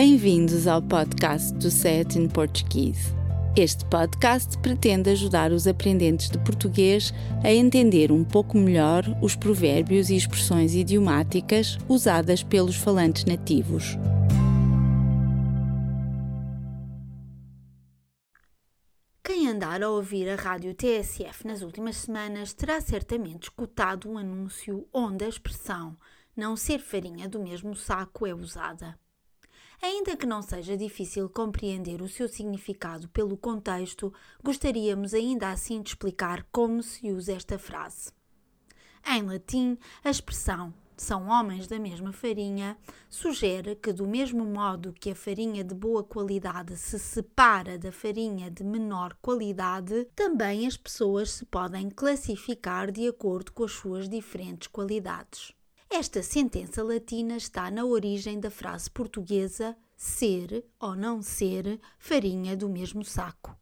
Bem-vindos ao podcast do Set in Portuguese. Este podcast pretende ajudar os aprendentes de português a entender um pouco melhor os provérbios e expressões idiomáticas usadas pelos falantes nativos. Quem andar a ouvir a rádio TSF nas últimas semanas terá certamente escutado um anúncio onde a expressão não ser farinha do mesmo saco é usada. Ainda que não seja difícil compreender o seu significado pelo contexto, gostaríamos ainda assim de explicar como se usa esta frase. Em latim, a expressão são homens da mesma farinha sugere que, do mesmo modo que a farinha de boa qualidade se separa da farinha de menor qualidade, também as pessoas se podem classificar de acordo com as suas diferentes qualidades. Esta sentença latina está na origem da frase portuguesa ser ou não ser farinha do mesmo saco.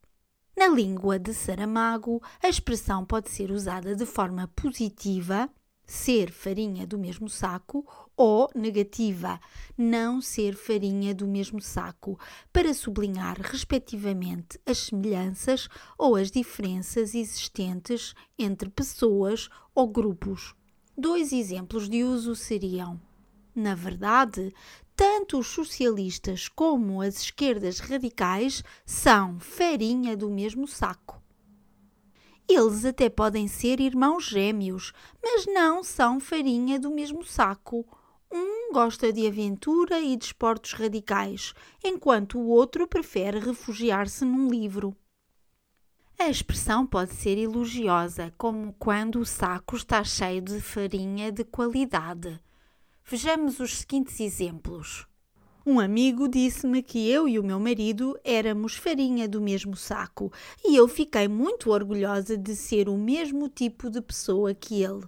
Na língua de Saramago, a expressão pode ser usada de forma positiva, ser farinha do mesmo saco, ou negativa, não ser farinha do mesmo saco, para sublinhar, respectivamente, as semelhanças ou as diferenças existentes entre pessoas ou grupos. Dois exemplos de uso seriam: na verdade, tanto os socialistas como as esquerdas radicais são farinha do mesmo saco. Eles até podem ser irmãos gêmeos, mas não são farinha do mesmo saco. Um gosta de aventura e de esportes radicais, enquanto o outro prefere refugiar-se num livro. A expressão pode ser elogiosa, como quando o saco está cheio de farinha de qualidade. Vejamos os seguintes exemplos. Um amigo disse-me que eu e o meu marido éramos farinha do mesmo saco e eu fiquei muito orgulhosa de ser o mesmo tipo de pessoa que ele.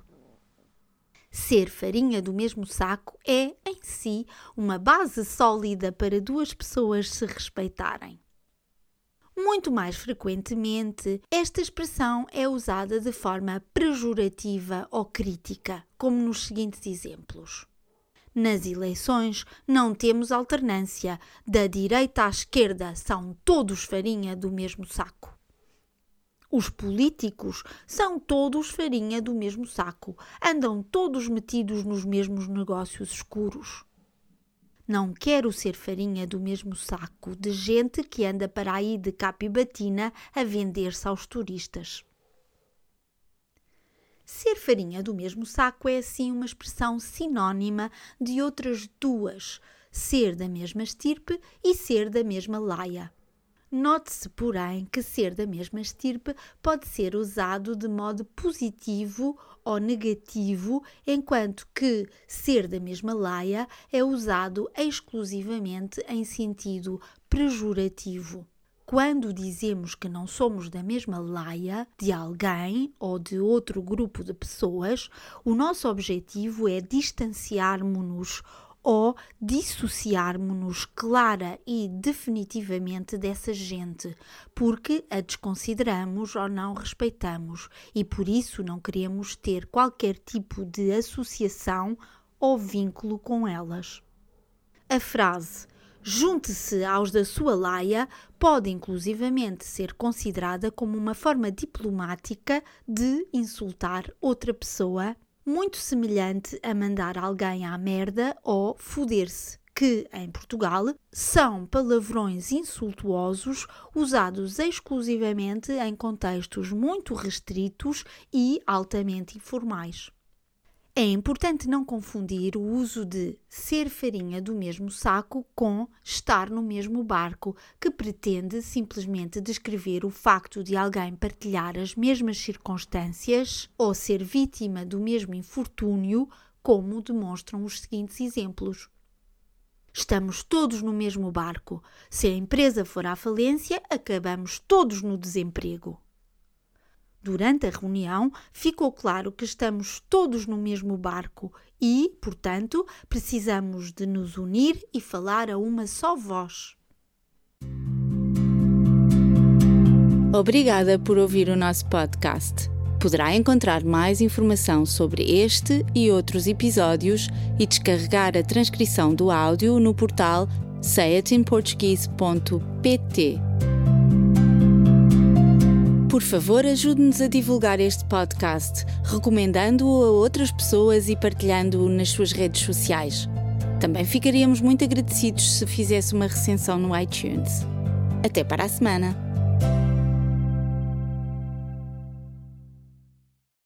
Ser farinha do mesmo saco é, em si, uma base sólida para duas pessoas se respeitarem. Muito mais frequentemente, esta expressão é usada de forma pejorativa ou crítica, como nos seguintes exemplos. Nas eleições não temos alternância, da direita à esquerda são todos farinha do mesmo saco. Os políticos são todos farinha do mesmo saco, andam todos metidos nos mesmos negócios escuros. Não quero ser farinha do mesmo saco de gente que anda para aí de capibatina a vender-se aos turistas. Ser farinha do mesmo saco é assim uma expressão sinónima de outras duas: ser da mesma estirpe e ser da mesma laia. Note-se, porém, que ser da mesma estirpe pode ser usado de modo positivo ou negativo, enquanto que ser da mesma laia é usado exclusivamente em sentido pejorativo. Quando dizemos que não somos da mesma laia de alguém ou de outro grupo de pessoas, o nosso objetivo é distanciarmos-nos ou dissociarmos-nos clara e definitivamente dessa gente, porque a desconsideramos ou não respeitamos e por isso não queremos ter qualquer tipo de associação ou vínculo com elas. A frase junte-se aos da sua laia pode inclusivamente ser considerada como uma forma diplomática de insultar outra pessoa muito semelhante a mandar alguém à merda ou foder-se, que em Portugal são palavrões insultuosos usados exclusivamente em contextos muito restritos e altamente informais. É importante não confundir o uso de ser farinha do mesmo saco com estar no mesmo barco, que pretende simplesmente descrever o facto de alguém partilhar as mesmas circunstâncias ou ser vítima do mesmo infortúnio, como demonstram os seguintes exemplos. Estamos todos no mesmo barco. Se a empresa for à falência, acabamos todos no desemprego. Durante a reunião, ficou claro que estamos todos no mesmo barco e, portanto, precisamos de nos unir e falar a uma só voz. Obrigada por ouvir o nosso podcast. Poderá encontrar mais informação sobre este e outros episódios e descarregar a transcrição do áudio no portal sayitinportuguese.pt. Por favor, ajude-nos a divulgar este podcast, recomendando-o a outras pessoas e partilhando-o nas suas redes sociais. Também ficaríamos muito agradecidos se fizesse uma recensão no iTunes. Até para a semana!